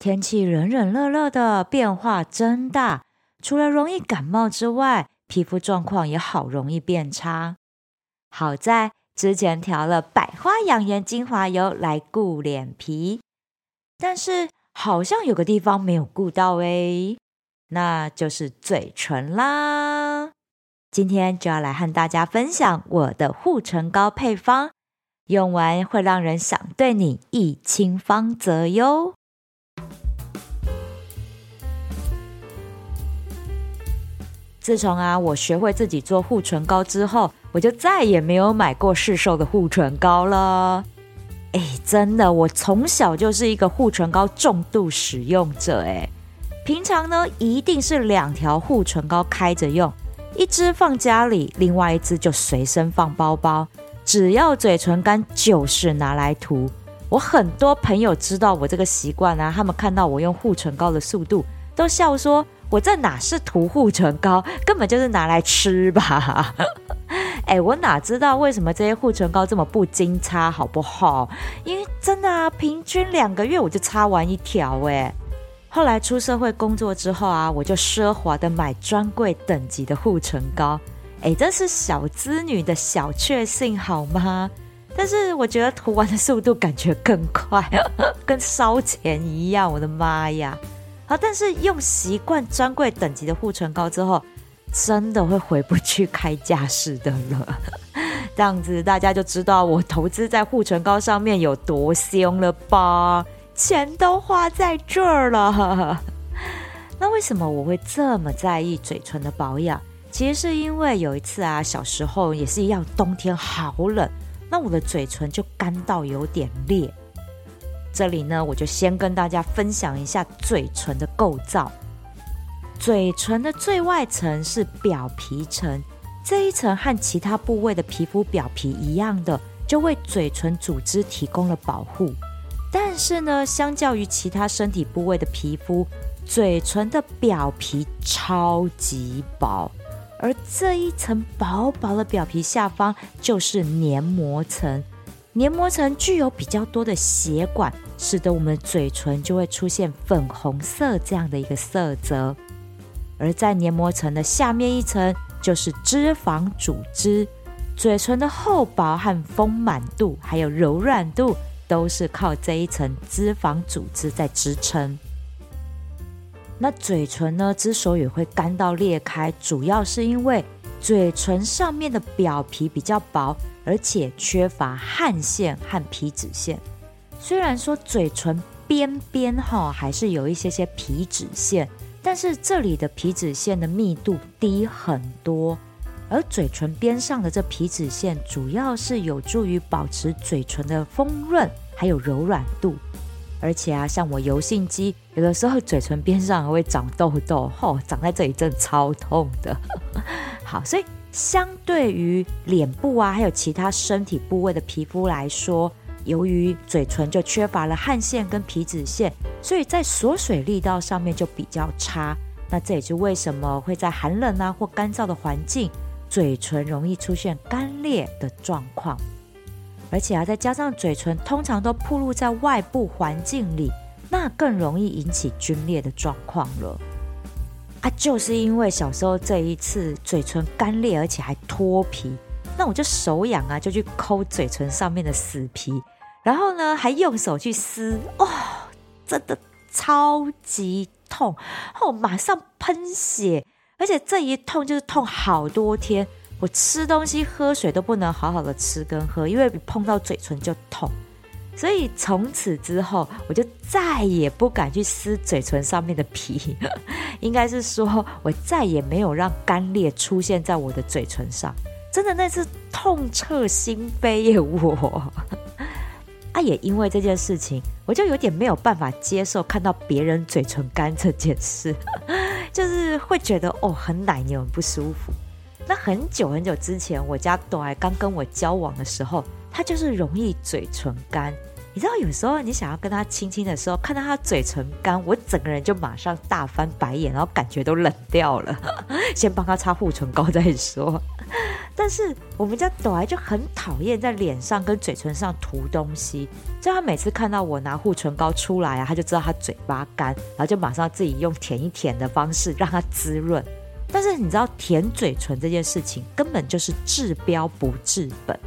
天气冷冷热热的，变化真大。除了容易感冒之外，皮肤状况也好容易变差。好在之前调了百花养颜精华油来顾脸皮，但是好像有个地方没有顾到诶，那就是嘴唇啦。今天就要来和大家分享我的护唇膏配方，用完会让人想对你一亲芳泽哟。自从啊，我学会自己做护唇膏之后，我就再也没有买过市售的护唇膏了。哎，真的，我从小就是一个护唇膏重度使用者。哎，平常呢，一定是两条护唇膏开着用，一支放家里，另外一支就随身放包包。只要嘴唇干，就是拿来涂。我很多朋友知道我这个习惯啊，他们看到我用护唇膏的速度，都笑说。我这哪是涂护唇膏，根本就是拿来吃吧！哎，我哪知道为什么这些护唇膏这么不经擦，好不好？因为真的啊，平均两个月我就擦完一条。哎，后来出社会工作之后啊，我就奢华的买专柜等级的护唇膏。哎，这是小资女的小确幸，好吗？但是我觉得涂完的速度感觉更快，跟烧钱一样。我的妈呀！好，但是用习惯专柜等级的护唇膏之后，真的会回不去开架式的了。这样子大家就知道我投资在护唇膏上面有多凶了吧？钱都花在这儿了。那为什么我会这么在意嘴唇的保养？其实是因为有一次啊，小时候也是一样，冬天好冷，那我的嘴唇就干到有点裂。这里呢，我就先跟大家分享一下嘴唇的构造。嘴唇的最外层是表皮层，这一层和其他部位的皮肤表皮一样的，就为嘴唇组织提供了保护。但是呢，相较于其他身体部位的皮肤，嘴唇的表皮超级薄，而这一层薄薄的表皮下方就是黏膜层。黏膜层具有比较多的血管，使得我们嘴唇就会出现粉红色这样的一个色泽。而在黏膜层的下面一层就是脂肪组织，嘴唇的厚薄和丰满度，还有柔软度，都是靠这一层脂肪组织在支撑。那嘴唇呢，之所以会干到裂开，主要是因为嘴唇上面的表皮比较薄。而且缺乏汗腺和皮脂腺，虽然说嘴唇边边哈还是有一些些皮脂腺，但是这里的皮脂腺的密度低很多，而嘴唇边上的这皮脂腺主要是有助于保持嘴唇的丰润还有柔软度，而且啊，像我油性肌，有的时候嘴唇边上还会长痘痘，吼，长在这里真的超痛的。好，所以。相对于脸部啊，还有其他身体部位的皮肤来说，由于嘴唇就缺乏了汗腺跟皮脂腺，所以在锁水力道上面就比较差。那这也是为什么会在寒冷啊或干燥的环境，嘴唇容易出现干裂的状况。而且啊，再加上嘴唇通常都暴露在外部环境里，那更容易引起皲裂的状况了。啊，就是因为小时候这一次嘴唇干裂，而且还脱皮，那我就手痒啊，就去抠嘴唇上面的死皮，然后呢，还用手去撕，哦，真的超级痛，哦，马上喷血，而且这一痛就是痛好多天，我吃东西喝水都不能好好的吃跟喝，因为碰到嘴唇就痛。所以从此之后，我就再也不敢去撕嘴唇上面的皮。应该是说，我再也没有让干裂出现在我的嘴唇上。真的，那是痛彻心扉耶！我啊，也因为这件事情，我就有点没有办法接受看到别人嘴唇干这件事，就是会觉得哦，很奶牛，很不舒服。那很久很久之前，我家朵儿刚跟我交往的时候，他就是容易嘴唇干。你知道有时候你想要跟他亲亲的时候，看到他嘴唇干，我整个人就马上大翻白眼，然后感觉都冷掉了。先帮他擦护唇膏再说。但是我们家朵儿就很讨厌在脸上跟嘴唇上涂东西，所以他每次看到我拿护唇膏出来啊，他就知道他嘴巴干，然后就马上自己用舔一舔的方式让它滋润。但是你知道舔嘴唇这件事情根本就是治标不治本，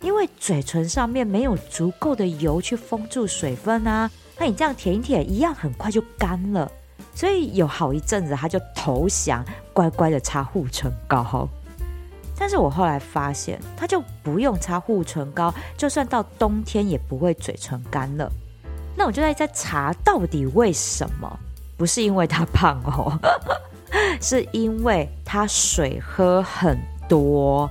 因为嘴唇上面没有足够的油去封住水分啊，那你这样舔一舔一样很快就干了。所以有好一阵子他就投降，乖乖的擦护唇膏。但是我后来发现，他就不用擦护唇膏，就算到冬天也不会嘴唇干了。那我就在在查，到底为什么？不是因为他胖哦，是因为他水喝很多。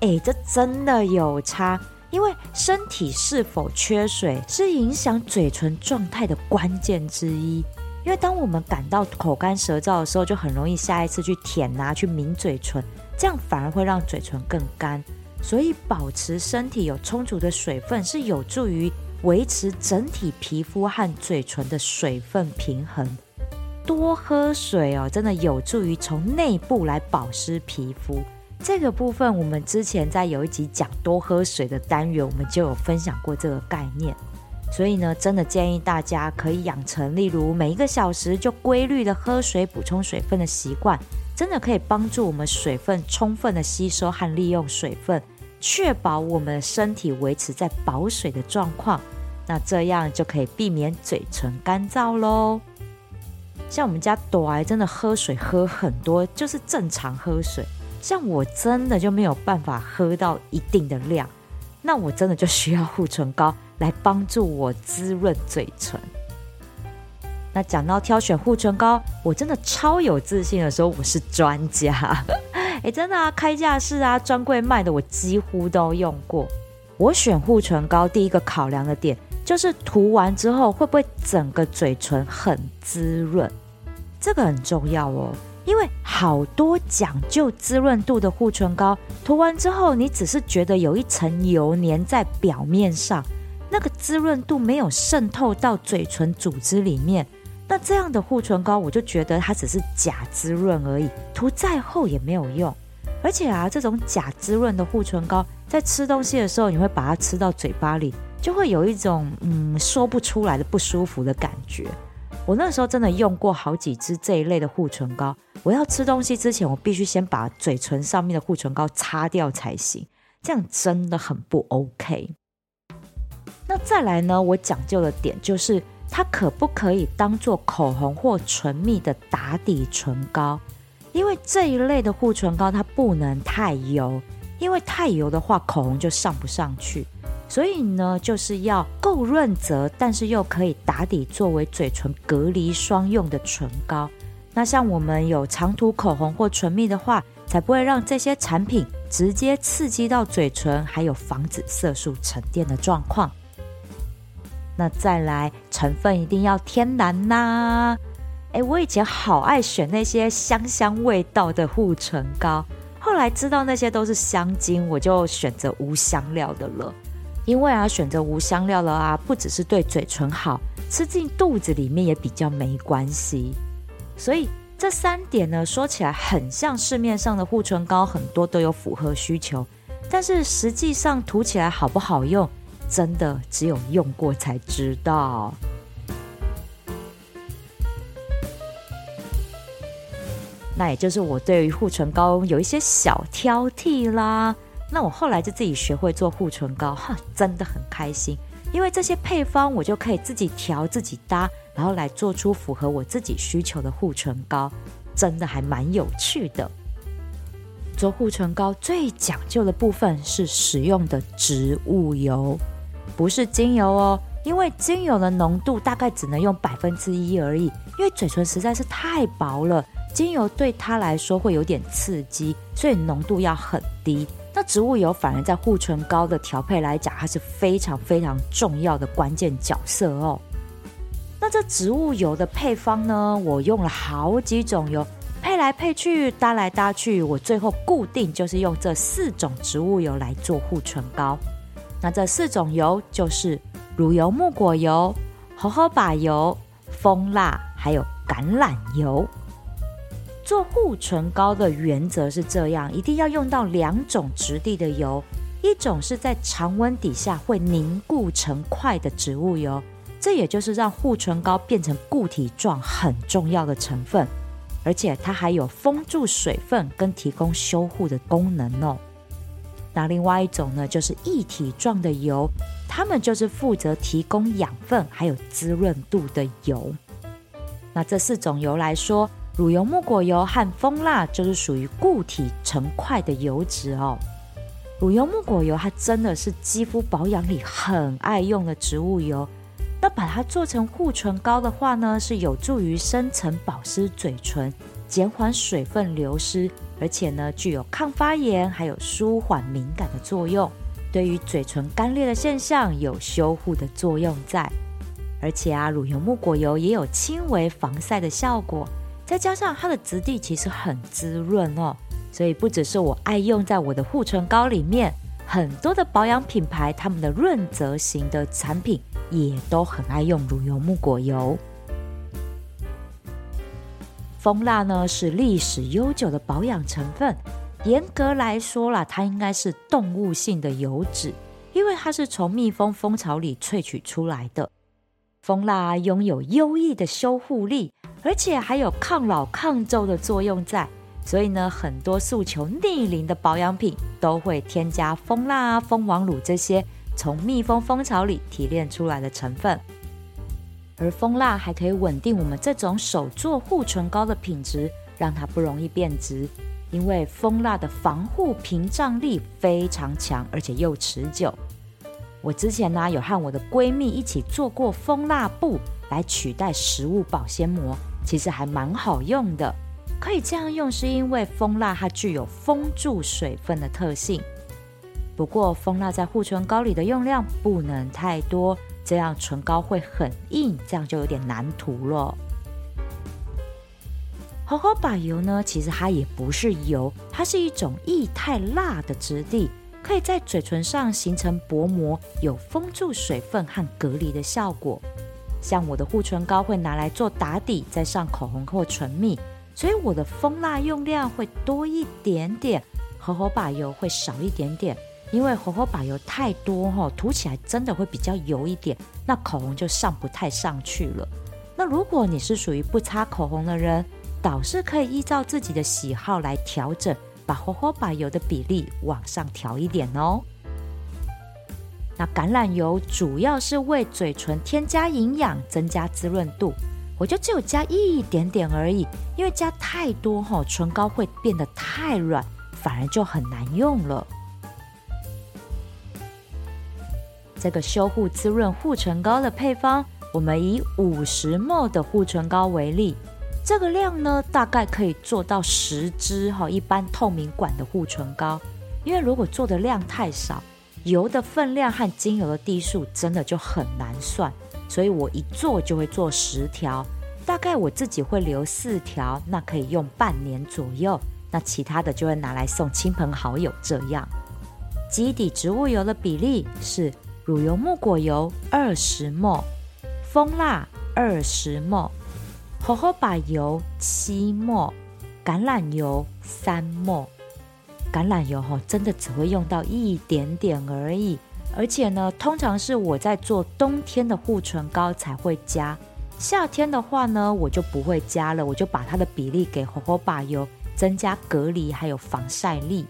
哎，这真的有差，因为身体是否缺水，是影响嘴唇状态的关键之一。因为当我们感到口干舌燥的时候，就很容易下一次去舔啊，去抿嘴唇。这样反而会让嘴唇更干，所以保持身体有充足的水分是有助于维持整体皮肤和嘴唇的水分平衡。多喝水哦，真的有助于从内部来保湿皮肤。这个部分我们之前在有一集讲多喝水的单元，我们就有分享过这个概念。所以呢，真的建议大家可以养成，例如每一个小时就规律的喝水、补充水分的习惯。真的可以帮助我们水分充分的吸收和利用水分，确保我们的身体维持在保水的状况。那这样就可以避免嘴唇干燥喽。像我们家朵儿真的喝水喝很多，就是正常喝水。像我真的就没有办法喝到一定的量，那我真的就需要护唇膏来帮助我滋润嘴唇。那讲到挑选护唇膏，我真的超有自信的说我是专家。哎，真的啊，开架式啊，专柜卖的我几乎都用过。我选护唇膏第一个考量的点就是涂完之后会不会整个嘴唇很滋润，这个很重要哦。因为好多讲究滋润度的护唇膏，涂完之后你只是觉得有一层油粘在表面上，那个滋润度没有渗透到嘴唇组织里面。那这样的护唇膏，我就觉得它只是假滋润而已，涂再厚也没有用。而且啊，这种假滋润的护唇膏，在吃东西的时候，你会把它吃到嘴巴里，就会有一种嗯说不出来的不舒服的感觉。我那时候真的用过好几支这一类的护唇膏，我要吃东西之前，我必须先把嘴唇上面的护唇膏擦掉才行，这样真的很不 OK。那再来呢，我讲究的点就是。它可不可以当做口红或唇蜜的打底唇膏？因为这一类的护唇膏它不能太油，因为太油的话口红就上不上去。所以呢，就是要够润泽，但是又可以打底作为嘴唇隔离霜用的唇膏。那像我们有常涂口红或唇蜜的话，才不会让这些产品直接刺激到嘴唇，还有防止色素沉淀的状况。那再来，成分一定要天然呐、啊！哎，我以前好爱选那些香香味道的护唇膏，后来知道那些都是香精，我就选择无香料的了。因为啊，选择无香料了啊，不只是对嘴唇好，吃进肚子里面也比较没关系。所以这三点呢，说起来很像市面上的护唇膏，很多都有符合需求，但是实际上涂起来好不好用？真的只有用过才知道。那也就是我对于护唇膏有一些小挑剔啦。那我后来就自己学会做护唇膏，哈，真的很开心，因为这些配方我就可以自己调、自己搭，然后来做出符合我自己需求的护唇膏，真的还蛮有趣的。做护唇膏最讲究的部分是使用的植物油。不是精油哦，因为精油的浓度大概只能用百分之一而已，因为嘴唇实在是太薄了，精油对它来说会有点刺激，所以浓度要很低。那植物油反而在护唇膏的调配来讲，它是非常非常重要的关键角色哦。那这植物油的配方呢，我用了好几种油，配来配去，搭来搭去，我最后固定就是用这四种植物油来做护唇膏。那这四种油就是乳油木果油、荷荷巴油、蜂蜡，还有橄榄油。做护唇膏的原则是这样，一定要用到两种质地的油，一种是在常温底下会凝固成块的植物油，这也就是让护唇膏变成固体状很重要的成分，而且它还有封住水分跟提供修护的功能哦。那另外一种呢，就是液体状的油，它们就是负责提供养分还有滋润度的油。那这四种油来说，乳油木果油和蜂蜡就是属于固体成块的油脂哦。乳油木果油它真的是肌肤保养里很爱用的植物油。那把它做成护唇膏的话呢，是有助于深层保湿嘴唇，减缓水分流失，而且呢具有抗发炎还有舒缓敏感的作用。对于嘴唇干裂的现象有修护的作用在。而且啊，乳油木果油也有轻微防晒的效果。再加上它的质地其实很滋润哦，所以不只是我爱用在我的护唇膏里面，很多的保养品牌他们的润泽型的产品也都很爱用乳油木果油。蜂蜡呢是历史悠久的保养成分，严格来说啦，它应该是动物性的油脂，因为它是从蜜蜂蜂巢里萃取出来的。蜂蜡拥有优异的修护力，而且还有抗老抗皱的作用在，所以呢，很多诉求逆龄的保养品都会添加蜂蜡、蜂王乳这些从蜜蜂蜂巢里提炼出来的成分。而蜂蜡还可以稳定我们这种手做护唇膏的品质，让它不容易变质，因为蜂蜡的防护屏障力非常强，而且又持久。我之前呢有和我的闺蜜一起做过蜂蜡布来取代食物保鲜膜，其实还蛮好用的。可以这样用是因为蜂蜡它具有封住水分的特性。不过蜂蜡在护唇膏里的用量不能太多，这样唇膏会很硬，这样就有点难涂了。荷荷巴油呢，其实它也不是油，它是一种液态蜡的质地。可以在嘴唇上形成薄膜，有封住水分和隔离的效果。像我的护唇膏会拿来做打底，再上口红或唇蜜，所以我的蜂蜡用量会多一点点，荷荷巴油会少一点点。因为荷荷巴油太多哈，涂起来真的会比较油一点，那口红就上不太上去了。那如果你是属于不擦口红的人，倒是可以依照自己的喜好来调整。把荷荷巴油的比例往上调一点哦。那橄榄油主要是为嘴唇添加营养，增加滋润度。我就只有加一点点而已，因为加太多哈，唇膏会变得太软，反而就很难用了。这个修护滋润护唇膏的配方，我们以五十 ml 的护唇膏为例。这个量呢，大概可以做到十支哈，一般透明管的护唇膏。因为如果做的量太少，油的分量和精油的滴数真的就很难算，所以我一做就会做十条，大概我自己会留四条，那可以用半年左右。那其他的就会拿来送亲朋好友这样。基底植物油的比例是乳油木果油二十 ml，蜂蜡二十 ml。荷荷巴油七 ml，橄榄油三 ml。橄榄油哈，真的只会用到一点点而已，而且呢，通常是我在做冬天的护唇膏才会加，夏天的话呢，我就不会加了，我就把它的比例给荷荷巴油，增加隔离还有防晒力。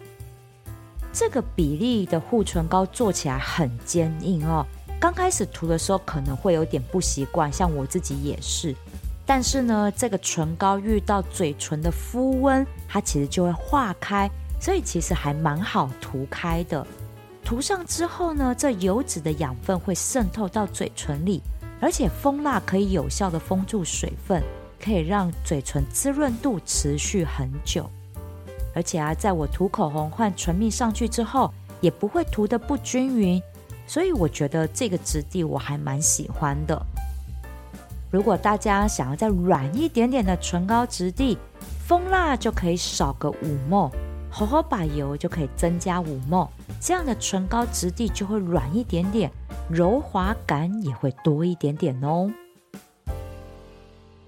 这个比例的护唇膏做起来很坚硬哦，刚开始涂的时候可能会有点不习惯，像我自己也是。但是呢，这个唇膏遇到嘴唇的肤温，它其实就会化开，所以其实还蛮好涂开的。涂上之后呢，这油脂的养分会渗透到嘴唇里，而且蜂蜡可以有效的封住水分，可以让嘴唇滋润度持续很久。而且啊，在我涂口红换唇蜜上去之后，也不会涂得不均匀，所以我觉得这个质地我还蛮喜欢的。如果大家想要再软一点点的唇膏质地，蜂蜡就可以少个五 ml，荷荷巴油就可以增加五 ml，这样的唇膏质地就会软一点点，柔滑感也会多一点点哦。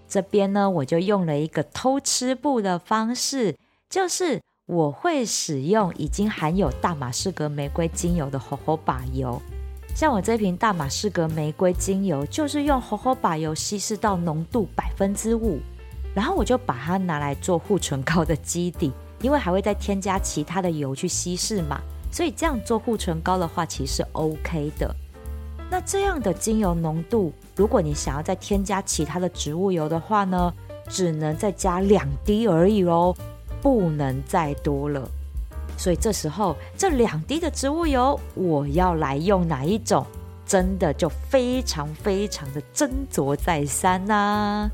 这边呢，我就用了一个偷吃步的方式，就是我会使用已经含有大马士革玫瑰精油的荷荷巴油。像我这瓶大马士革玫瑰精油，就是用荷荷巴油稀释到浓度百分之五，然后我就把它拿来做护唇膏的基底，因为还会再添加其他的油去稀释嘛，所以这样做护唇膏的话，其实是 OK 的。那这样的精油浓度，如果你想要再添加其他的植物油的话呢，只能再加两滴而已哦，不能再多了。所以这时候这两滴的植物油，我要来用哪一种，真的就非常非常的斟酌再三呐、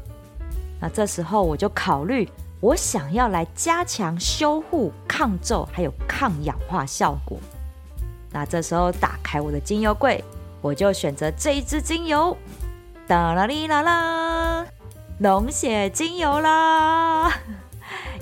那这时候我就考虑，我想要来加强修护、抗皱还有抗氧化效果。那这时候打开我的精油柜。我就选择这一支精油，哒啦哩啦啦，浓血精油啦！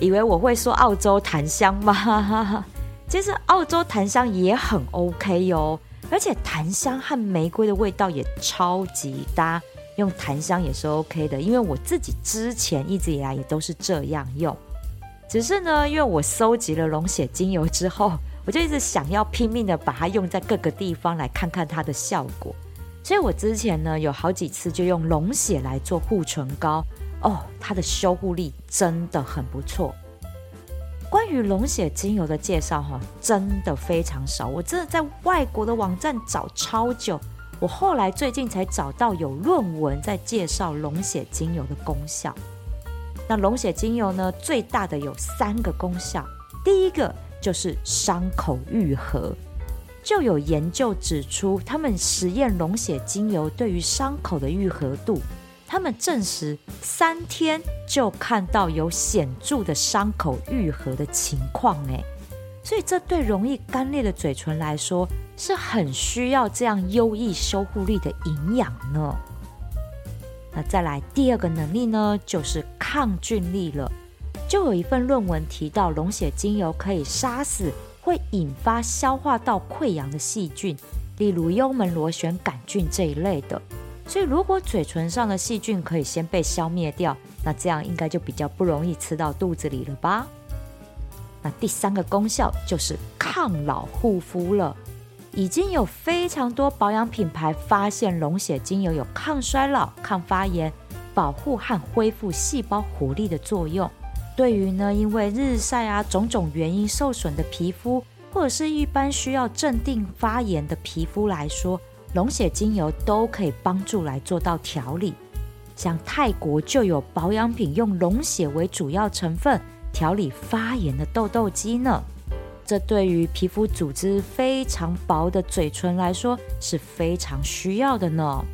以为我会说澳洲檀香吗？其实澳洲檀香也很 OK 哟，而且檀香和玫瑰的味道也超级搭，用檀香也是 OK 的。因为我自己之前一直以来也都是这样用，只是呢，因为我收集了龙血精油之后。我就一直想要拼命的把它用在各个地方，来看看它的效果。所以我之前呢，有好几次就用龙血来做护唇膏哦，它的修护力真的很不错。关于龙血精油的介绍哈，真的非常少，我真的在外国的网站找超久，我后来最近才找到有论文在介绍龙血精油的功效。那龙血精油呢，最大的有三个功效，第一个。就是伤口愈合，就有研究指出，他们实验龙血精油对于伤口的愈合度，他们证实三天就看到有显著的伤口愈合的情况，哎，所以这对容易干裂的嘴唇来说，是很需要这样优异修护力的营养呢。那再来第二个能力呢，就是抗菌力了。就有一份论文提到，龙血精油可以杀死会引发消化道溃疡的细菌，例如幽门螺旋杆菌这一类的。所以，如果嘴唇上的细菌可以先被消灭掉，那这样应该就比较不容易吃到肚子里了吧？那第三个功效就是抗老护肤了。已经有非常多保养品牌发现龙血精油有抗衰老、抗发炎、保护和恢复细胞活力的作用。对于呢，因为日晒啊种种原因受损的皮肤，或者是一般需要镇定发炎的皮肤来说，龙血精油都可以帮助来做到调理。像泰国就有保养品用龙血为主要成分调理发炎的痘痘肌呢，这对于皮肤组织非常薄的嘴唇来说是非常需要的呢。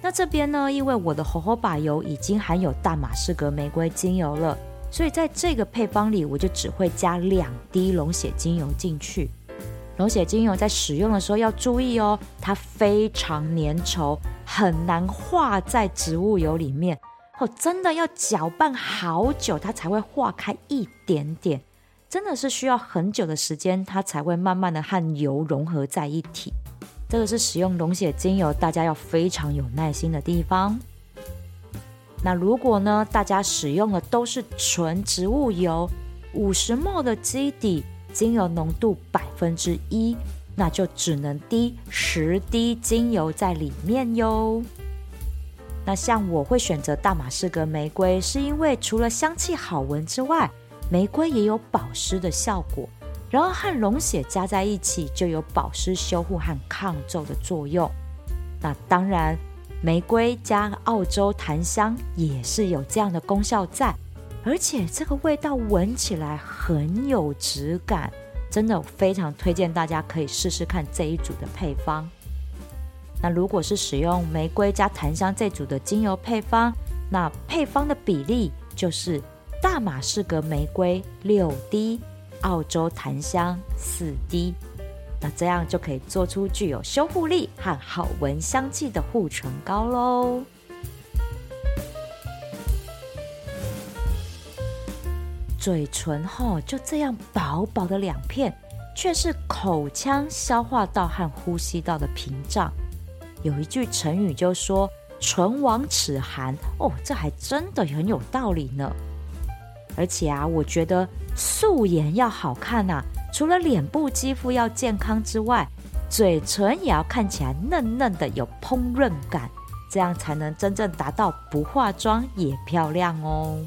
那这边呢，因为我的荷荷巴油已经含有大马士革玫瑰精油了，所以在这个配方里，我就只会加两滴龙血精油进去。龙血精油在使用的时候要注意哦，它非常粘稠，很难化在植物油里面哦，真的要搅拌好久，它才会化开一点点，真的是需要很久的时间，它才会慢慢的和油融合在一起。这个是使用龙血精油，大家要非常有耐心的地方。那如果呢，大家使用的都是纯植物油，五十 ml 的基底，精油浓度百分之一，那就只能滴十滴精油在里面哟。那像我会选择大马士革玫瑰，是因为除了香气好闻之外，玫瑰也有保湿的效果。然后和龙血加在一起，就有保湿、修护和抗皱的作用。那当然，玫瑰加澳洲檀香也是有这样的功效在，而且这个味道闻起来很有质感，真的非常推荐大家可以试试看这一组的配方。那如果是使用玫瑰加檀香这组的精油配方，那配方的比例就是大马士革玫瑰六滴。澳洲檀香四滴，那这样就可以做出具有修护力和好闻香气的护唇膏喽。嘴唇哈就这样薄薄的两片，却是口腔、消化道和呼吸道的屏障。有一句成语就说：“唇亡齿寒哦，这还真的很有道理呢。而且啊，我觉得素颜要好看啊，除了脸部肌肤要健康之外，嘴唇也要看起来嫩嫩的，有烹饪感，这样才能真正达到不化妆也漂亮哦。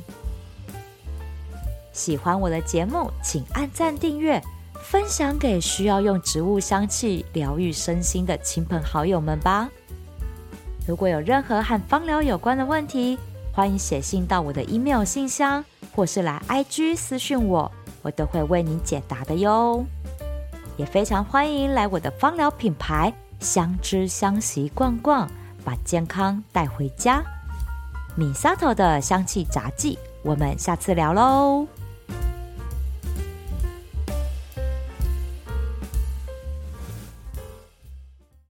喜欢我的节目，请按赞订阅，分享给需要用植物香气疗愈身心的亲朋好友们吧。如果有任何和芳疗有关的问题，欢迎写信到我的 email 信箱，或是来 IG 私讯我，我都会为你解答的哟。也非常欢迎来我的芳疗品牌香知香息逛逛，把健康带回家。Misato 的香气杂技，我们下次聊喽。